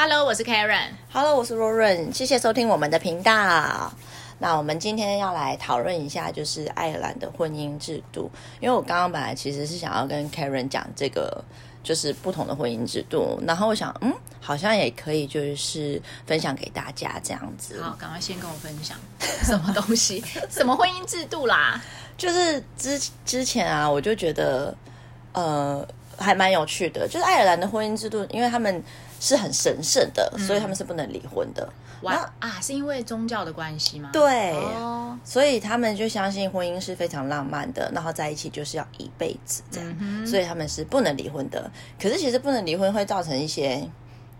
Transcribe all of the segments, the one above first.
Hello，我是 Karen。Hello，我是若润，谢谢收听我们的频道。那我们今天要来讨论一下，就是爱尔兰的婚姻制度。因为我刚刚本来其实是想要跟 Karen 讲这个，就是不同的婚姻制度。然后我想，嗯，好像也可以，就是分享给大家这样子。好，赶快先跟我分享 什么东西，什么婚姻制度啦？就是之之前啊，我就觉得，呃，还蛮有趣的。就是爱尔兰的婚姻制度，因为他们是很神圣的，所以他们是不能离婚的。哇啊，是因为宗教的关系吗？对，哦，所以他们就相信婚姻是非常浪漫的，然后在一起就是要一辈子这样，所以他们是不能离婚的。可是其实不能离婚会造成一些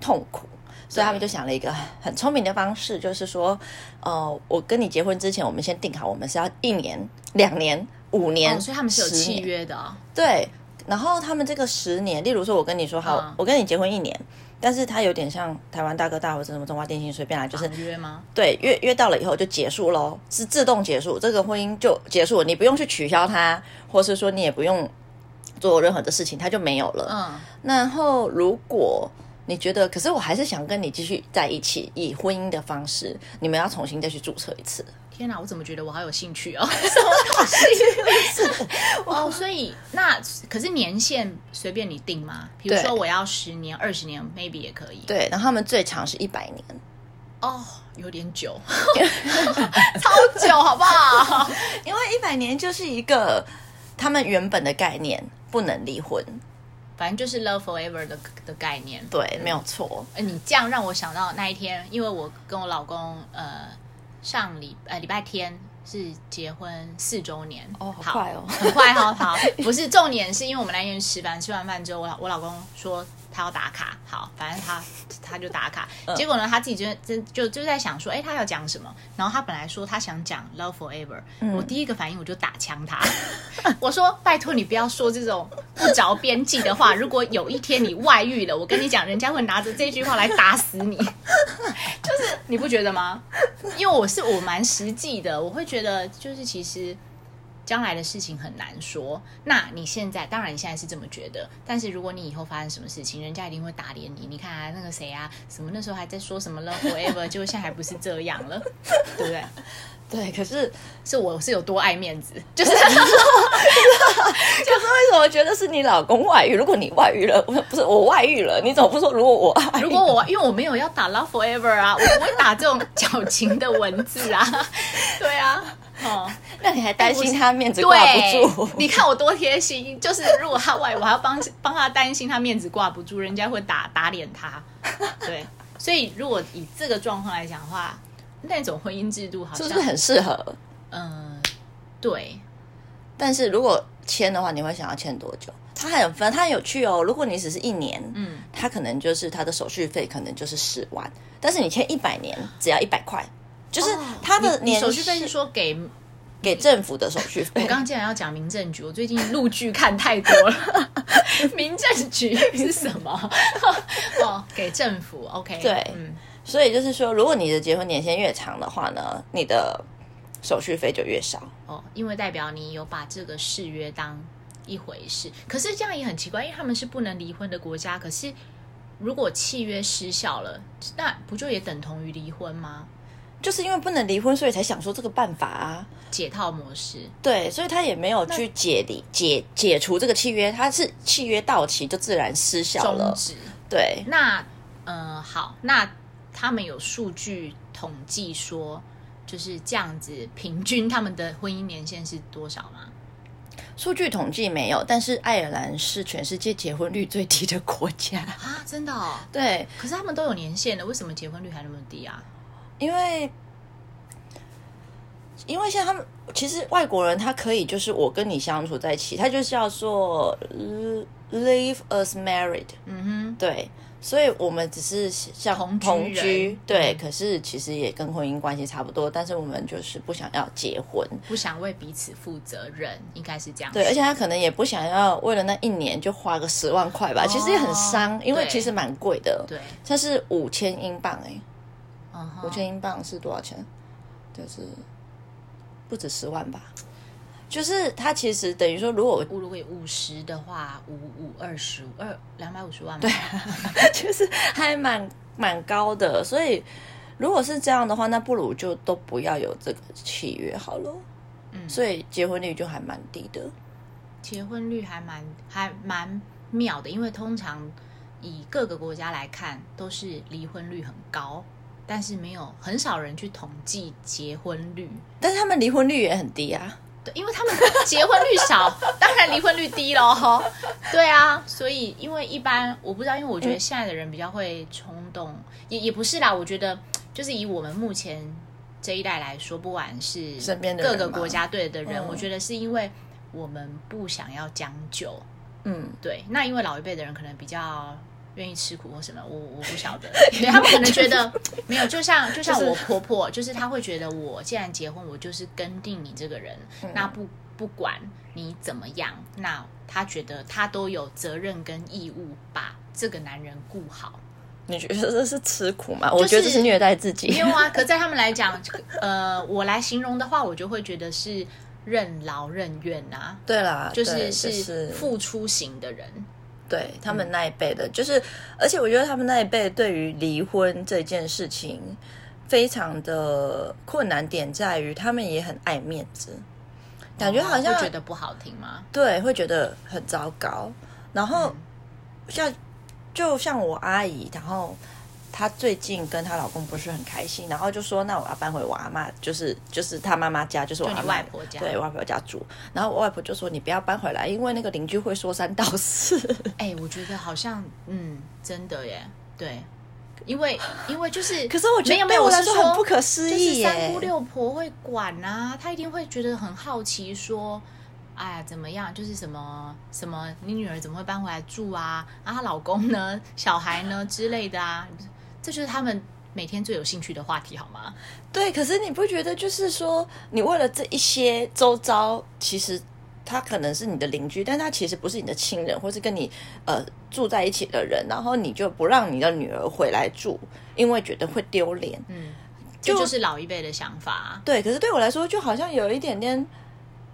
痛苦，所以他们就想了一个很聪明的方式，就是说，呃，我跟你结婚之前，我们先定好，我们是要一年、两年、五年，哦，所以他们是有10年契约的哦。对，然后他们这个十年，例如说，我跟你说好，嗯我跟你结婚一年，但是他有点像台湾大哥大或者什么中华电信随便来，就是绑约吗？对约约到了以后就结束喽，是自动结束，这个婚姻就结束，你不用去取消它，或是说你也不用做任何的事情，它就没有了。嗯，然后如果你觉得，可是我还是想跟你继续在一起，以婚姻的方式，你们要重新再去注册一次。天哪，我怎么觉得我好有兴趣哦？什么东西？哦，所以那可是年限随便你定吗？比如对说我要十年、二十年，maybe 也可以。对，然后他们最长是一百年。哦，有点久，超久，好不好？因为一百年就是一个他们原本的概念，不能离婚。反正就是 love forever 的的概念。对，没有错。呃，你这样让我想到那一天，因为我跟我老公呃上礼呃礼拜天是结婚四周年。哦好快哦。很快哦，好，不是重点是因为我们那天吃饭，吃完饭之后，我老我老公说他要打卡，好，反正他他就打卡，嗯结果呢他自己就就就就在想说，哎，他要讲什么？然后他本来说他想讲 love forever，、我嗯第一个反应我就打枪他，我说拜托你不要说这种不着边际的话，如果有一天你外遇了，我跟你讲，人家会拿着这句话来打死你，就是你不觉得吗？因为我是我蛮实际的，我会觉得就是其实将来的事情很难说。那你现在当然你现在是这么觉得，但是如果你以后发生什么事情，人家一定会打脸你。你看啊，那个谁啊，什么那时候还在说什么 love forever，结果现在还不是这样了，对不对？对，可是是我是有多爱面子，就是就是为什么觉得是你老公外遇？如果你外遇了，不是我外遇了，你怎么不说如果我？如果我因为我没有要打 love forever 啊，我不会打这种矫情的文字啊，对啊，哦。那你还担心他面子挂不住？，你看我多贴心，就是如果他外，我还要帮帮他担心他面子挂不住，人家会打打脸他。对，所以如果以这个状况来讲的话，那种婚姻制度好像，是不是很适合？嗯、对，但是如果签的话，你会想要签多久？它还有分，它很有趣哦。如果你只是一年，嗯，它可能就是它的手续费可能就是十万，但是你签一百年只要一百块，就是它的哦你手续费是说给。给政府的手续费。我刚刚竟然要讲民政局，我最近陆剧看太多了。民政局是什么？哦，给政府，OK，对嗯，所以就是说，如果你的结婚年限越长的话呢，你的手续费就越少。哦，因为代表你有把这个誓约当一回事。可是这样也很奇怪，因为他们是不能离婚的国家，可是如果契约失效了，那不就也等同于离婚吗？就是因为不能离婚，所以才想说这个办法啊。解套模式，对，所以他也没有去解离解解除这个契约，他是契约到期就自然失效了。对，那呃，好，那他们有数据统计说，就是这样子，平均他们的婚姻年限是多少吗？数据统计没有，但是爱尔兰是全世界结婚率最低的国家。啊，真的哦。对，可是他们都有年限的，为什么结婚率还那么低啊？因为因为像他们，其实外国人他可以就是我跟你相处在一起，他就是要做 live as married，嗯哼。对，所以我们只是像同居同居，对，嗯。可是其实也跟婚姻关系差不多，但是我们就是不想要结婚，不想为彼此负责任，应该是这样说。对，而且他可能也不想要为了那一年就花个十万块吧，其实也很伤，因为其实蛮贵的，对，它是五千英镑哎、五千英镑是多少钱？就是不止十万吧。就是它其实等于说，如果如果五十的话，五五二十五二两百五十万嘛，对就是还蛮蛮高的，所以如果是这样的话，那不如就都不要有这个契约好了。嗯，所以结婚率就还蛮低的。结婚率还蛮还蛮妙的，因为通常以各个国家来看，都是离婚率很高，但是没有很少人去统计结婚率。但是他们离婚率也很低啊。对，因为他们结婚率少，当然离婚率低喽。对啊，所以因为一般我不知道，因为我觉得现在的人比较会冲动，也也不是啦。我觉得就是以我们目前这一代来说，不管是身边的各个国家队的人，我觉得是因为。我们不想要将就，嗯，对。那因为老一辈的人可能比较愿意吃苦或什么，我我不晓得。对他们可能觉得没有，就像 就像我婆婆，就是她会觉得我既然结婚，我就是跟定你这个人，那不不管你怎么样，那她觉得她都有责任跟义务把这个男人顾好。你觉得这是吃苦吗？我觉得这是虐待自己。没有啊，可在他们来讲，呃，我来形容的话，我就会觉得是。任劳任怨啊，对啦，就是是付出型的人，对他们那一辈的，就是而且我觉得他们那一辈对于离婚这件事情非常的困难点在于，他们也很爱面子，感觉好像觉得不好听吗？对，会觉得很糟糕。然后像就像我阿姨，然后。她最近跟她老公不是很开心，然后就说：“那我要搬回我阿妈，就是就是她妈妈家，就是我外婆家，对外婆家住。”然后我外婆就说：“你不要搬回来，因为那个邻居会说三道四。”哎，我觉得好像嗯，真的耶，对，因为因为就是，可是我觉得没有我来说很不可思议耶。三姑六婆会管啊，她一定会觉得很好奇，说：“哎呀，怎么样？就是什么什么，你女儿怎么会搬回来住啊？啊，她老公呢？小孩呢？之类的啊。”这就是他们每天最有兴趣的话题，好吗？对，可是你不觉得就是说，你为了这一些周遭，其实他可能是你的邻居，但他其实不是你的亲人，或是跟你呃住在一起的人，然后你就不让你的女儿回来住，因为觉得会丢脸。嗯，这就是老一辈的想法。对，可是对我来说，就好像有一点点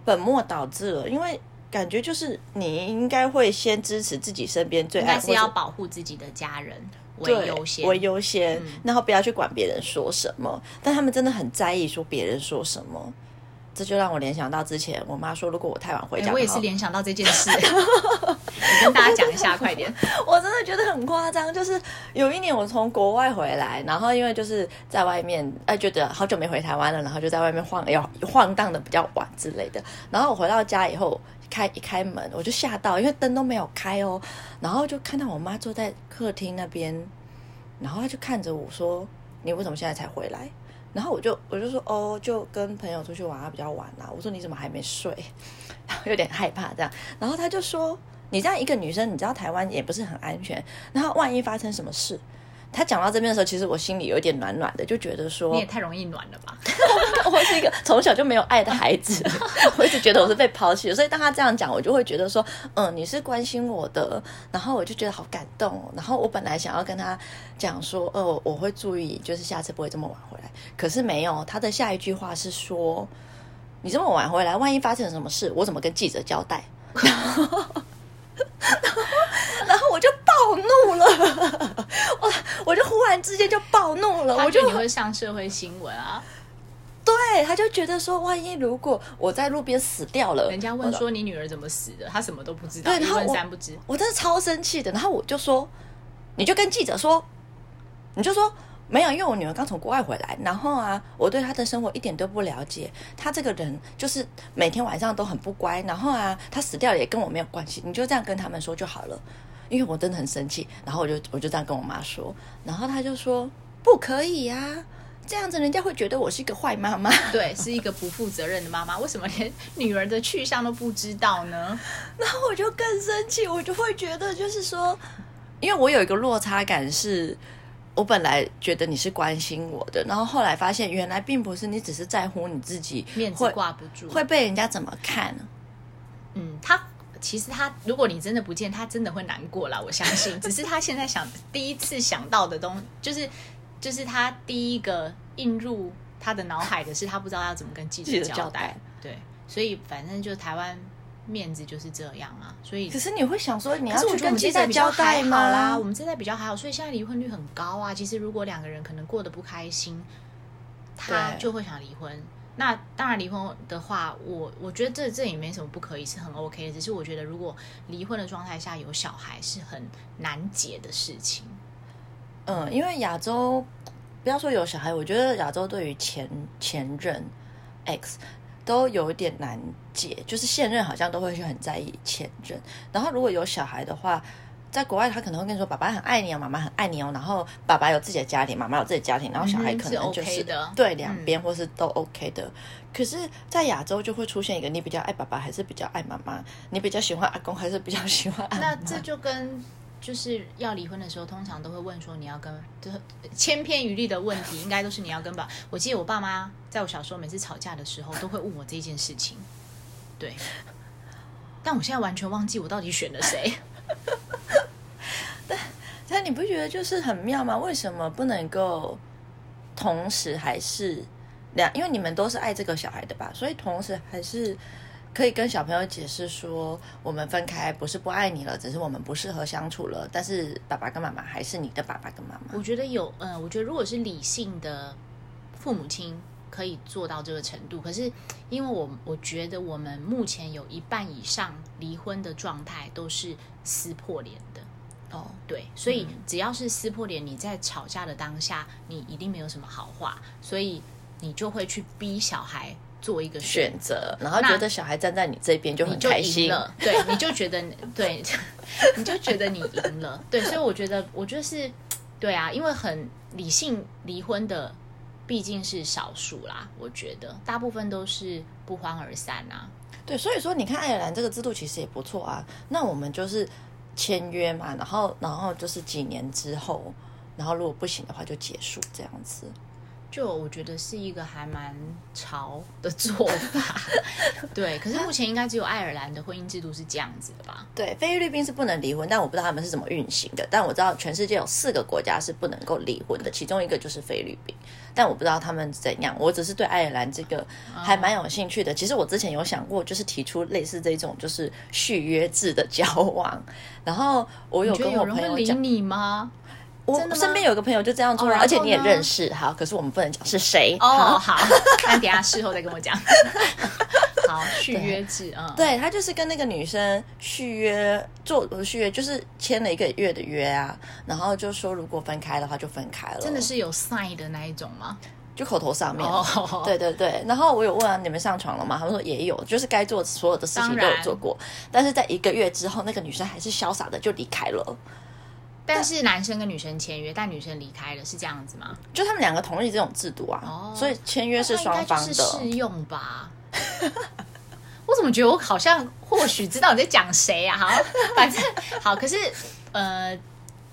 本末倒置了，因为感觉就是你应该会先支持自己身边最爱，是要保护自己的家人。为优先，为优先，然后不要去管别人说什么。但他们真的很在意说别人说什么，这就让我联想到之前我妈说，如果我太晚回家，我也是联想到这件事。你跟大家讲一下，快点！我真的觉得很夸张。就是有一年我从国外回来，然后因为就是在外面，哎，觉得好久没回台湾了，然后就在外面晃，要晃荡的比较晚之类的。然后我回到家以后。开一开门，我就吓到，因为灯都没有开哦。然后就看到我妈坐在客厅那边，然后她就看着我说：“你为什么现在才回来？”然后我就我就说：“哦，就跟朋友出去玩啊，比较晚啦。”我说：“你怎么还没睡？”然后有点害怕这样。然后他就说：“你这样一个女生，你知道台湾也不是很安全，然后万一发生什么事。”他讲到这边的时候，其实我心里有点暖暖的，就觉得说你也太容易暖了吧。我是一个从小就没有爱的孩子，我一直觉得我是被抛弃的，所以当他这样讲，我就会觉得说，嗯，你是关心我的，然后我就觉得好感动。然后我本来想要跟他讲说，呃，我会注意，就是下次不会这么晚回来。可是没有，他的下一句话是说，你这么晚回来，万一发生什么事，我怎么跟记者交代？然后我就暴怒了，我我就忽然之间就暴怒了，我就你会上社会新闻啊。对，他就觉得说，万一如果我在路边死掉了，人家问说你女儿怎么死的，他什么都不知道，一问三不知。我真的超生气的，然后我就说，你就跟记者说，你就说。没有，因为我女儿刚从国外回来，然后啊，我对她的生活一点都不了解。她这个人就是每天晚上都很不乖，然后啊，她死掉也跟我没有关系。你就这样跟他们说就好了，因为我真的很生气。然后我就我就这样跟我妈说，然后她就说不可以呀，这样子人家会觉得我是一个坏妈妈，对，是一个不负责任的妈妈。为什么连女儿的去向都不知道呢？然后我就更生气，我就会觉得就是说，因为我有一个落差感是。我本来觉得你是关心我的，然后后来发现原来并不是，你只是在乎你自己面子挂不住，会被人家怎么看？嗯，他其实他，如果你真的不见，他真的会难过了。我相信，只是他现在想第一次想到的东，就是就是他第一个映入他的脑海的是，他不知道要怎么跟记者交代。对，所以反正就台湾面子就是这样啊，所以可是你会想说，你要去跟记者交代好啦，吗？我们这代比较还好，所以现在离婚率很高啊。其实如果两个人可能过得不开心，他就会想离婚。那当然，离婚的话，我我觉得这这也没什么不可以，是很 OK 的。只是我觉得，如果离婚的状态下有小孩，是很难解的事情。嗯，因为亚洲不要说有小孩，我觉得亚洲对于前前任 X 都有一点难解，就是现任好像都会去很在意前任，然后如果有小孩的话。在国外，他可能会跟你说：“爸爸很爱你哦，妈妈很爱你哦。”然后爸爸有自己的家庭，妈妈有自己的家庭，然后小孩嗯可能就是对两边或是都 OK 的。可是，在亚洲就会出现一个：你比较爱爸爸还是比较爱妈妈？你比较喜欢阿公还是比较喜欢阿？那这就跟就是要离婚的时候，通常都会问说你要跟，就是千篇一律的问题，应该都是你要跟吧。我记得我爸妈在我小时候每次吵架的时候，都会问我这件事情。对，但我现在完全忘记我到底选了谁。但但你不觉得就是很妙吗？为什么不能够同时还是两？因为你们都是爱这个小孩的吧，所以同时还是可以跟小朋友解释说，我们分开不是不爱你了，只是我们不适合相处了。但是爸爸跟妈妈还是你的爸爸跟妈妈。我觉得有，嗯、我觉得如果是理性的父母亲可以做到这个程度，可是因为我我觉得我们目前有一半以上离婚的状态都是撕破脸的。哦，对，所以只要是撕破脸，你在吵架的当下，你一定没有什么好话，所以你就会去逼小孩做一个选选择，然后觉得小孩站在你这边就很开心。了，对，你就觉得对，你就觉得你赢了，对，所以我觉得，我觉得是，对啊，因为很理性离婚的毕竟是少数啦，我觉得大部分都是不欢而散啊。对，所以说你看爱尔兰这个制度其实也不错啊。那我们就是签约嘛，然后然后就是几年之后，然后如果不行的话就结束这样子。就我觉得是一个还蛮潮的做法，对。可是目前应该只有爱尔兰的婚姻制度是这样子的吧？对，菲律宾是不能离婚，但我不知道他们是怎么运行的。但我知道全世界有四个国家是不能够离婚的，其中一个就是菲律宾。但我不知道他们怎样，我只是对爱尔兰这个还蛮有兴趣的。其实我之前有想过，就是提出类似这种就是续约制的交往。然后我有跟我朋友讲，你吗？我身边有个朋友就这样做了，而且你也呢认识。好，可是我们不能讲是谁。哦，好，那等下事后再跟我讲。好，续约制，嗯，对他就是跟那个女生续约，做续约就是签了一个月的约啊，然后就说如果分开的话就分开了，真的是有 sign 的那一种吗？就口头上面。哦，对对对，然后我有问啊，你们上床了吗？他们说也有，就是该做所有的事情都有做过，但是在一个月之后，那个女生还是潇洒的就离开了，但是男生跟女生签约，但女生离开了，是这样子吗？就他们两个同意这种制度啊，哦所以签约是双方的适的。用吧？我怎么觉得我好像或许知道你在讲谁啊？好，反正好，可是呃，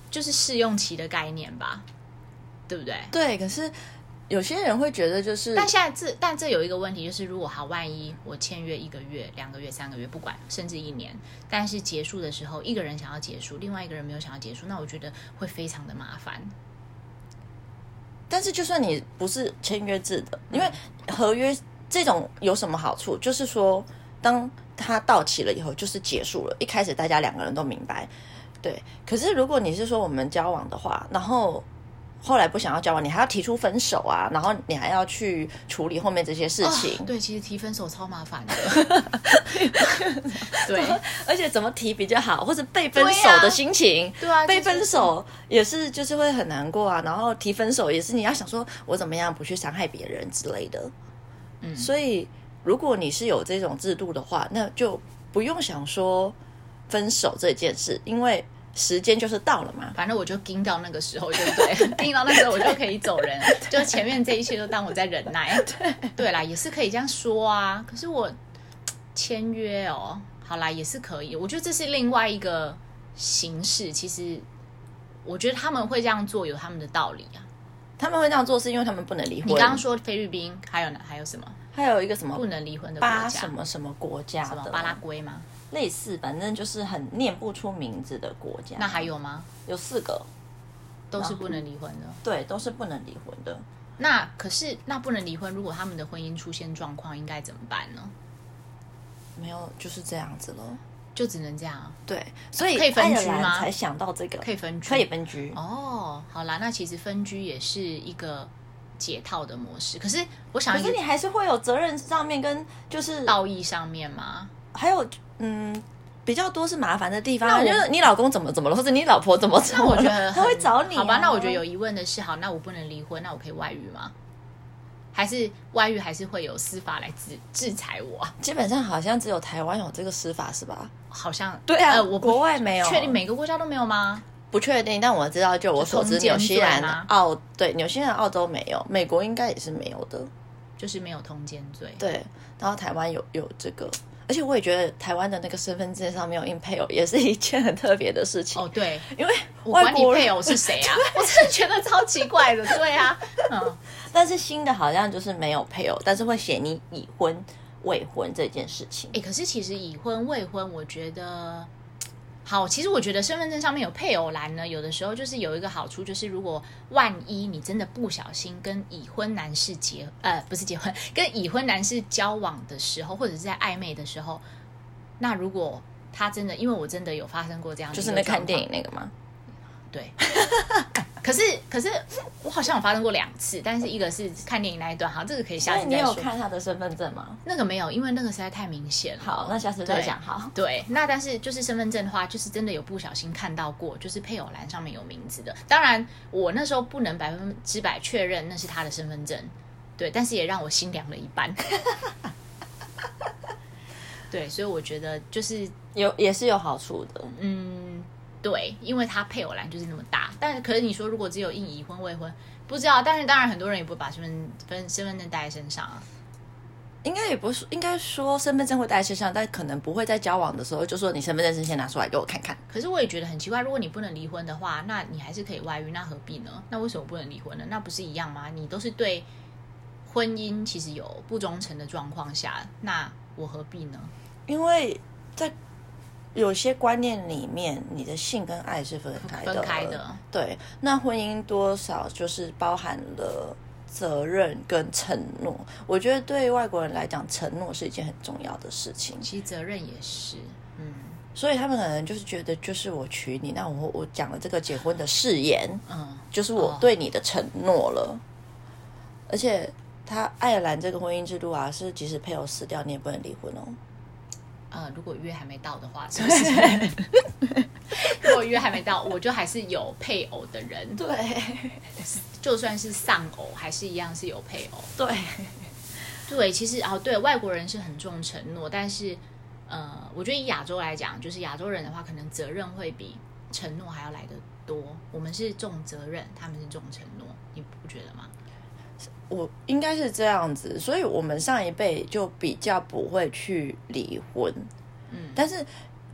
就是试用期的概念吧，对不对？对，可是有些人会觉得就是，但现在这但这有一个问题，就是如果好，万一我签约一个月、两个月、三个月，不管，甚至一年，但是结束的时候，一个人想要结束，另外一个人没有想要结束，那我觉得会非常的麻烦。但是就算你不是签约制的，因为合约这种有什么好处？就是说，当它到期了以后，就是结束了。一开始大家两个人都明白，对。可是如果你是说我们交往的话，然后后来不想要交往，你还要提出分手啊，然后你还要去处理后面这些事情。哦对，其实提分手超麻烦的。对，而且怎么提比较好，或者被分手的心情，对啊被分手也是就是会很难过啊。然后提分手也是你要想说我怎么样不去伤害别人之类的。嗯，所以如果你是有这种制度的话，那就不用想说分手这件事，因为时间就是到了嘛。反正我就盯到那个时候，对不对？盯到那时候我就可以走人，就前面这一切都当我在忍耐。对，对啦，也是可以这样说啊。可是我签约哦，好啦，也是可以。我觉得这是另外一个形式。其实我觉得他们会这样做有他们的道理啊。他们会这样做是因为他们不能离婚。你刚刚说菲律宾，还有呢？还有什么还有一个什么不能离婚的国巴家？什么什么国家的什么巴拉圭吗？类似，反正就是很念不出名字的国家。那还有吗？有四个，都是不能离婚的。对，都是不能离婚的。那可是那不能离婚，如果他们的婚姻出现状况，应该怎么办呢？没有，就是这样子了。就只能这样啊，对，所以可以分居吗才想到这个，可以分居，可以分居。哦，好啦，那其实分居也是一个解套的模式。可是我想可是你还是会有责任上面跟就是道义上面吗，还有嗯。比较多是麻烦的地方，那我觉得你老公怎么怎么了，或者你老婆怎么怎么了，那我觉得 他会找你啊、好吧？那我觉得有疑问的是，好，那我不能离婚，那我可以外遇吗？还是外遇还是会有司法来制制裁我啊？基本上好像只有台湾有这个司法是吧？好像对啊呃，我国外没有确定每个国家都没有吗？不确定，但我知道，就我所知，就通奸纽西兰澳对纽西兰、澳洲没有，美国应该也是没有的。就是没有通奸罪。对，然后台湾有有这个，而且我也觉得台湾的那个身份证上面有印配偶，也是一件很特别的事情。哦，对，因为我管你配偶是谁啊？我真的觉得超奇怪的。对啊，嗯，但是新的好像就是没有配偶，但是会写你已婚、未婚这件事情。哎、可是其实已婚未婚，我觉得好。其实我觉得身份证上面有配偶栏呢，有的时候就是有一个好处，就是如果万一你真的不小心跟已婚男士结呃不是结婚，跟已婚男士交往的时候，或者是在暧昧的时候，那如果他真的，因为我真的有发生过这样，就是那看电影，那个吗？对。可是可是我好像有发生过两次，但是一个是看电影那一段，好，这个可以下所以你有。看他的身份证吗？那个没有，因为那个实在太明显了。好，那下次再对讲。好，对，那但是就是身份证的话，就是真的有不小心看到过，就是配偶栏上面有名字的。当然，我那时候不能百分之百确认那是他的身份证，对，但是也让我心凉了一半。对，所以我觉得就是有也是有好处的。嗯，对，因为他配偶栏就是那么大，但是可是你说如果只有印已婚未婚，不知道，但是当然很多人也不会把身份分身份证带在身上啊。应该也不是，应该说身份证会带在身上，但可能不会在交往的时候就说你身份证先拿出来给我看看。可是我也觉得很奇怪，如果你不能离婚的话，那你还是可以外遇，那何必呢？那为什么不能离婚呢？那不是一样吗？你都是对婚姻其实有不忠诚的状况下，那我何必呢？因为在有些观念里面，你的性跟爱是分开的。分开的。对，那婚姻多少就是包含了责任跟承诺。我觉得对外国人来讲，承诺是一件很重要的事情，其实责任也是，嗯所以他们可能就是觉得，就是我娶你，那我我讲了这个结婚的誓言，嗯，就是我对你的承诺了。而且，他爱尔兰这个婚姻制度啊，是即使配偶死掉，你也不能离婚哦。呃，如果约还没到的话，是不是？如果约还没到，我就还是有配偶的人，对就算是丧偶，还是一样是有配偶。对，对，其实哦，对外国人是很重承诺，但是呃，我觉得以亚洲来讲，就是亚洲人的话，可能责任会比承诺还要来得多。我们是重责任，他们是重承诺，你不觉得吗？我应该是这样子，所以我们上一辈就比较不会去离婚，嗯，但是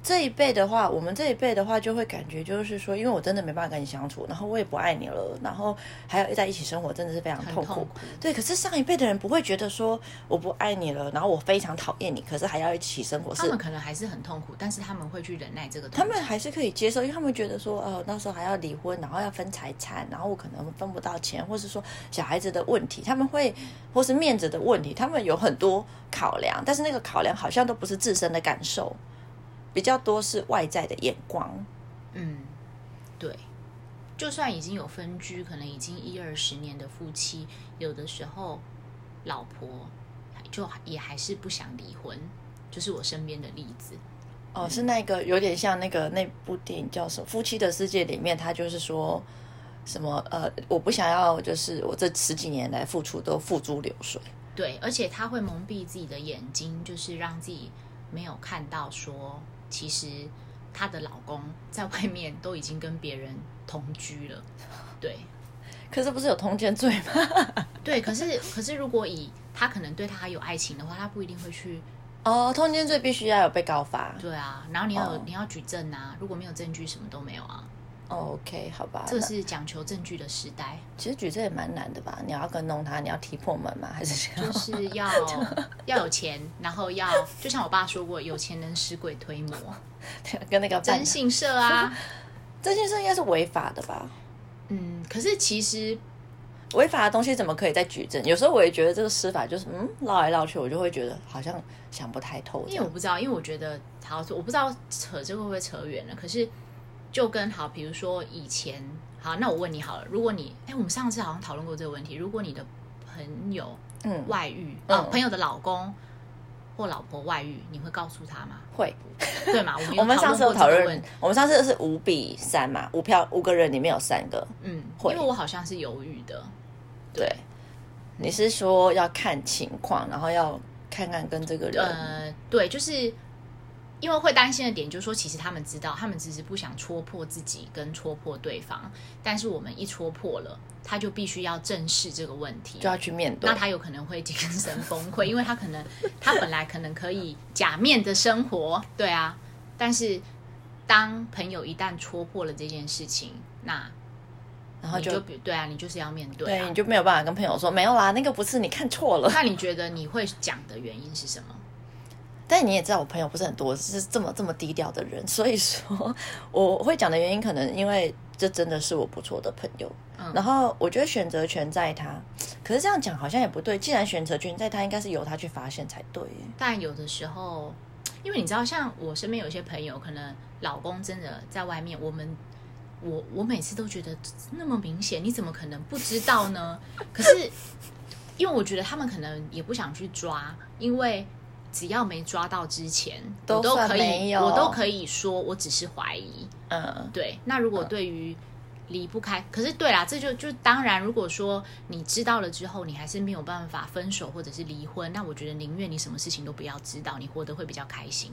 这一辈的话，我们这一辈的话就会感觉就是说，因为我真的没办法跟你相处，然后我也不爱你了，然后还要在一起生活，真的是非常痛苦。痛苦。对，可是上一辈的人不会觉得说我不爱你了，然后我非常讨厌你，可是还要一起生活，是他们可能还是很痛苦，但是他们会去忍耐这个痛苦。他们还是可以接受，因为他们觉得说，呃，那时候还要离婚，然后要分财产，然后我可能分不到钱，或是说小孩子的问题，他们会，或是面子的问题，他们有很多考量，但是那个考量好像都不是自身的感受，比较多是外在的眼光。嗯，对，就算已经有分居，可能已经一二十年的夫妻，有的时候老婆就也还是不想离婚，就是我身边的例子。哦，是那个有点像那个那部电影叫什么《夫妻的世界》里面，他就是说什么呃，我不想要，就是我这十几年来付出都付诸流水。对，而且他会蒙蔽自己的眼睛，就是让自己没有看到说，其实她的老公在外面都已经跟别人同居了。对可是不是有通奸罪吗？对，可是可是如果以她可能对他有爱情的话，她不一定会去。哦，通奸罪必须要有被告发。对啊，然后你要有、哦你要举证啊，如果没有证据，什么都没有啊。哦 OK，好吧，那这是讲求证据的时代，其实举证也蛮难的吧？你要跟弄他，你要踢破门吗？还是这样？就是要 要有钱，然后要就像我爸说过，有钱能使鬼推磨，跟那个征信社啊。这件事应该是违法的吧？嗯，可是其实违法的东西怎么可以再举证？有时候我也觉得这个司法就是嗯绕来绕去，我就会觉得好像想不太透。因为我不知道，因为我觉得好，我不知道扯这个会不会扯远了。可是就跟好，比如说以前好，那我问你好了，如果你哎，我们上次好像讨论过这个问题，如果你的朋友嗯。外遇，嗯。哦，朋友的老公或老婆外遇，你会告诉他吗？会，对吗？我们 我们上次有讨论我们上次是五比三嘛，五票五个人里面有三个，嗯，会。因为我好像是犹豫的，对。你是说要看情况，然后要看看跟这个人，呃，对，就是因为会担心的点，就是说，其实他们知道，他们只是不想戳破自己跟戳破对方，但是我们一戳破了，他就必须要正视这个问题，就要去面对那。他有可能会精神崩溃，因为他可能他本来可能可以假面的生活，对啊，但是当朋友一旦戳破了这件事情，那然后就就比对啊，你就是要面对对，啊你。就没有办法跟朋友说没有啦，那个不是你看错了。那你觉得你会讲的原因是什么？但你也知道，我朋友不是很多，是这么这么低调的人，所以说 我会讲的原因，可能因为这真的是我不错的朋友。嗯然后我觉得选择权在他，可是这样讲好像也不对。既然选择权在他，应该是由他去发现才对。但有的时候，因为你知道，像我身边有些朋友，可能老公真的在外面，我们我我每次都觉得那么明显，你怎么可能不知道呢？可是因为我觉得他们可能也不想去抓，因为只要没抓到之前，都我都可以，我都可以说我只是怀疑。嗯，对，那如果对于离不开，可是对啦，这就就当然，如果说你知道了之后，你还是没有办法分手或者是离婚，那我觉得宁愿你什么事情都不要知道，你活得会比较开心。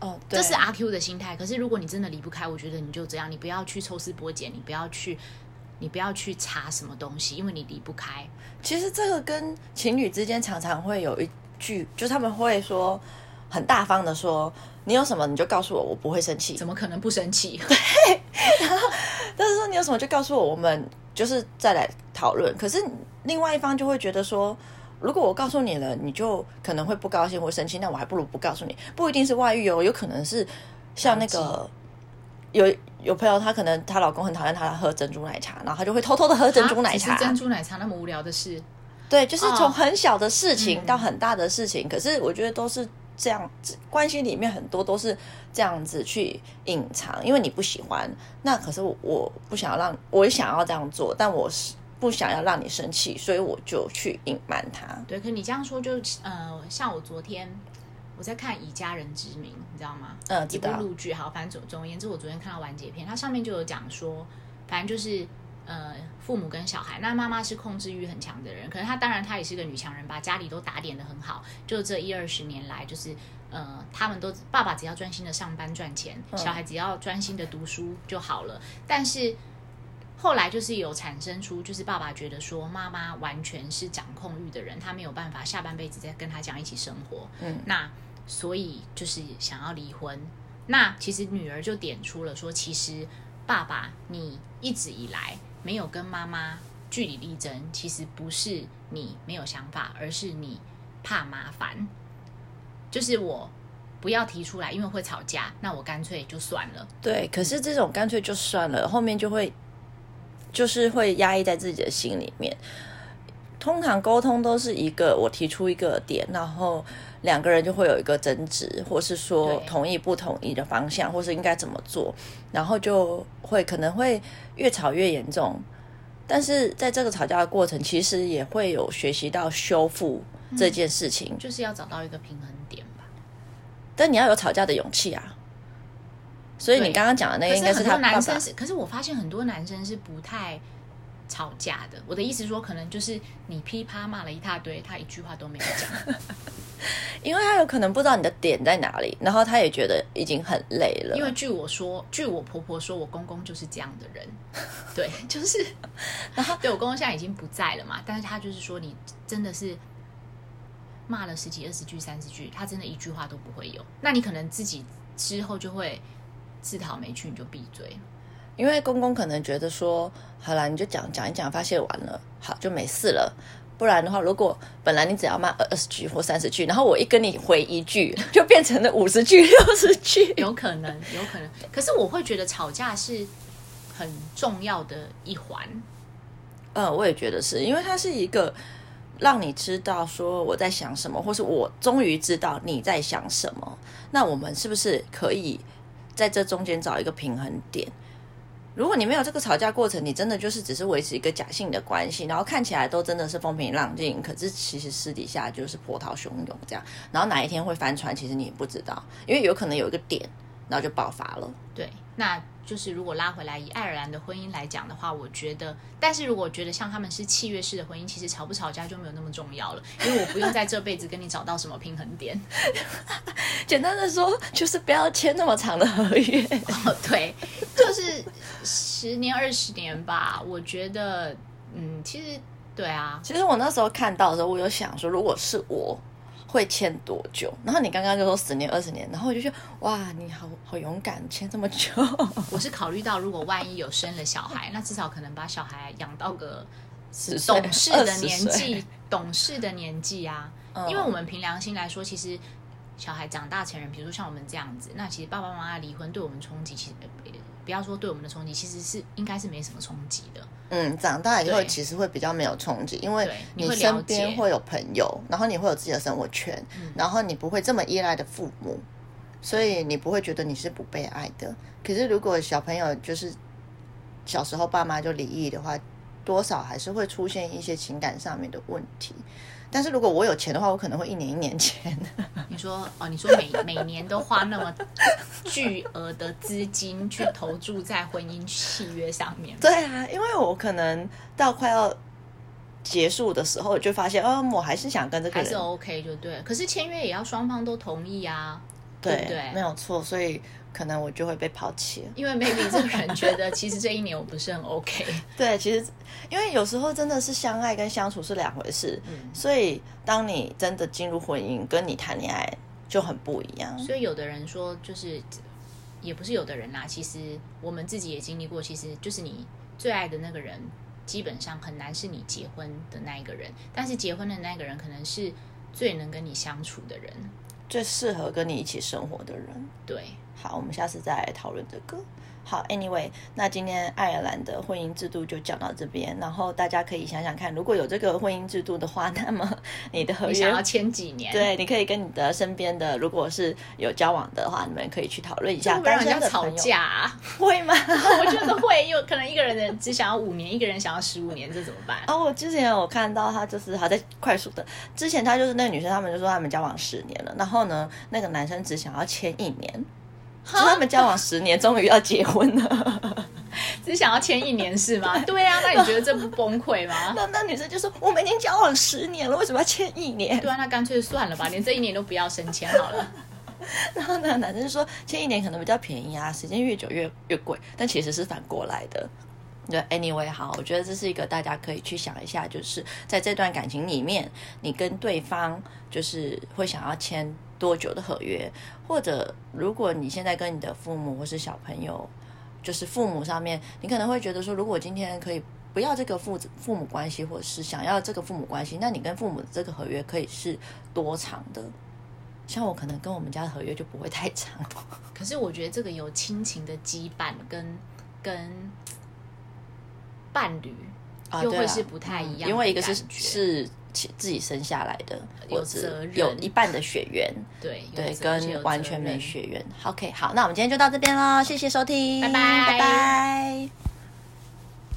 哦，对这是阿 Q 的心态。可是如果你真的离不开，我觉得你就这样，你不要去抽丝剥茧，你不要去，你不要去查什么东西，因为你离不开。其实这个跟情侣之间常常会有一句，就是他们会说很大方的说，你有什么你就告诉我，我不会生气。怎么可能不生气？对。然后但是说你有什么就告诉我，我们就是再来讨论。可是另外一方就会觉得说，如果我告诉你了，你就可能会不高兴或生气，那我还不如不告诉你。不一定是外遇哦，有可能是像那个有有朋友，她可能她老公很讨厌她喝珍珠奶茶，然后她就会偷偷的喝珍珠奶茶。珍珠奶茶那么无聊的事，对，就是哦从很小的事情嗯到很大的事情，可是我觉得都是这样，关系里面很多都是这样子去隐藏，因为你不喜欢，那可是我我不想要让，我也想要这样做，但我是不想要让你生气，所以我就去隐瞒他。对，可你这样说就呃，像我昨天我在看《以家人之名》，你知道吗？嗯，一部陆剧，好，反正总总而言之，我昨天看到完结篇，它上面就有讲说，反正就是呃，父母跟小孩，那妈妈是控制欲很强的人，可是她当然她也是个女强人，把家里都打点的很好，就这一二十年来，就是呃，他们都爸爸只要专心的上班赚钱，小孩只要专心的读书就好了，但是。后来就是有产生出，就是爸爸觉得说妈妈完全是掌控欲的人，他没有办法下半辈子再跟他讲一起生活，嗯，那所以就是想要离婚。那其实女儿就点出了说，其实爸爸你一直以来没有跟妈妈据理力争，其实不是你没有想法，而是你怕麻烦。就是我不要提出来，因为会吵架，那我干脆就算了。对。可是这种干脆就算了，后面就会就是会压抑在自己的心里面。通常沟通都是一个我提出一个点，然后两个人就会有一个争执，或是说同意不同意的方向，或是应该怎么做，然后就会可能会越吵越严重。但是在这个吵架的过程，其实也会有学习到修复这件事情，就是要找到一个平衡点吧。但你要有吵架的勇气啊。所以你刚刚讲的那个应该是他爸爸男生是，可是我发现很多男生是不太吵架的。我的意思说，可能就是你噼啪骂了一大堆，他一句话都没有讲。因为他有可能不知道你的点在哪里，然后他也觉得已经很累了。因为据我说，据我婆婆说，我公公就是这样的人，对，就是，然后对我公公现在已经不在了嘛，但是他就是说，你真的是骂了十几、二十句、三十句，他真的一句话都不会有。那你可能自己之后就会自讨没趣，你就闭嘴。因为公公可能觉得说，好了，你就讲讲一讲，发泄完了，好就没事了。不然的话，如果本来你只要骂二十句或三十句，然后我一跟你回一句，就变成了五十句、六十句。有可能，有可能。可是我会觉得吵架是很重要的一环，嗯，我也觉得是因为它是一个让你知道说我在想什么，或是我终于知道你在想什么。那我们是不是可以在这中间找一个平衡点？如果你没有这个吵架过程，你真的就是只是维持一个假性的关系，然后看起来都真的是风平浪静，可是其实私底下就是波涛汹涌这样。然后哪一天会翻船，其实你也不知道，因为有可能有一个点，然后就爆发了。对，那就是如果拉回来以爱尔兰的婚姻来讲的话，我觉得，但是如果觉得像他们是契约式的婚姻，其实吵不吵架就没有那么重要了，因为我不用在这辈子跟你找到什么平衡点。简单的说，就是不要签那么长的合约。哦，对，就是十年二十年吧。我觉得，嗯，其实对啊，其实我那时候看到的时候，我有想说，如果是我会签多久？然后你刚刚就说十年二十年，然后我就觉得哇，你好好勇敢，签这么久。我是考虑到如果万一有生了小孩，那至少可能把小孩养到个懂事的年纪，懂事的年纪啊。因为我们凭良心来说，其实小孩长大成人，比如说像我们这样子，那其实爸爸妈妈离婚对我们冲击，其实呃不要说对我们的冲击，其实是应该是没什么冲击的。嗯，长大以后其实会比较没有冲击，因为你身边会有朋友，然后你会有自己的生活圈，然后你不会这么依赖的父母，所以你不会觉得你是不被爱的。可是如果小朋友就是小时候爸妈就离异的话，多少还是会出现一些情感上面的问题。但是如果我有钱的话，我可能会一年一年签。你说哦，你说每每年都花那么巨额的资金去投注在婚姻契约上面，对啊，因为我可能到快要结束的时候，我就发现，嗯，我还是想跟这个人还是 OK 就对。可是签约也要双方都同意啊，对对不对没有错，所以可能我就会被抛弃了。因为 maybe 这个人觉得其实这一年我不是很 OK，对，其实因为有时候真的是相爱跟相处是两回事，嗯所以当你真的进入婚姻，跟你谈恋爱就很不一样。所以有的人说就是。也不是有的人啦，其实我们自己也经历过，其实就是你最爱的那个人，基本上很难是你结婚的那一个人，但是结婚的那个人可能是最能跟你相处的人。最适合跟你一起生活的人。对，好，我们下次再来讨论这个。好，Anyway，那今天爱尔兰的婚姻制度就讲到这边，然后大家可以想想看，如果有这个婚姻制度的话，那么 你的合约想要签几年？，对，你可以跟你的身边的，如果是有交往的话，你们可以去讨论一下。不会让单人家吵架、啊？会吗？我觉得会，有可能一个人只想要五年，一个人想要十五年，这怎么办？哦，我之前我看到他就是还在快速的，之前他就是那个女生，他们就说他们交往十年了，然后呢，那个男生只想要签一年，就是他们交往十年，终于要结婚了。只想要签一年是吗？对啊，那你觉得这不崩溃吗？那那女生就说：“我们已经交往十年了，为什么要签一年对啊，那干脆算了吧，连这一年都不要升迁好了。”然后那个男生就说：“签一年可能比较便宜啊，时间越久越越贵。”但其实是反过来的。对，anyway，好，我觉得这是一个大家可以去想一下，就是在这段感情里面，你跟对方就是会想要签多久的合约，或者如果你现在跟你的父母或是小朋友，就是父母上面，你可能会觉得说，如果今天可以不要这个父子父母关系，或者是想要这个父母关系，那你跟父母的这个合约可以是多长的？像我可能跟我们家的合约就不会太长，可是我觉得这个有亲情的羁绊跟跟伴侣又会啊。对啦是不太一样的因为一个是是其自己生下来的，有责任有一半的血缘，对对，跟完全没血缘。OK，好，那我们今天就到这边喽，谢谢收听，拜拜拜拜。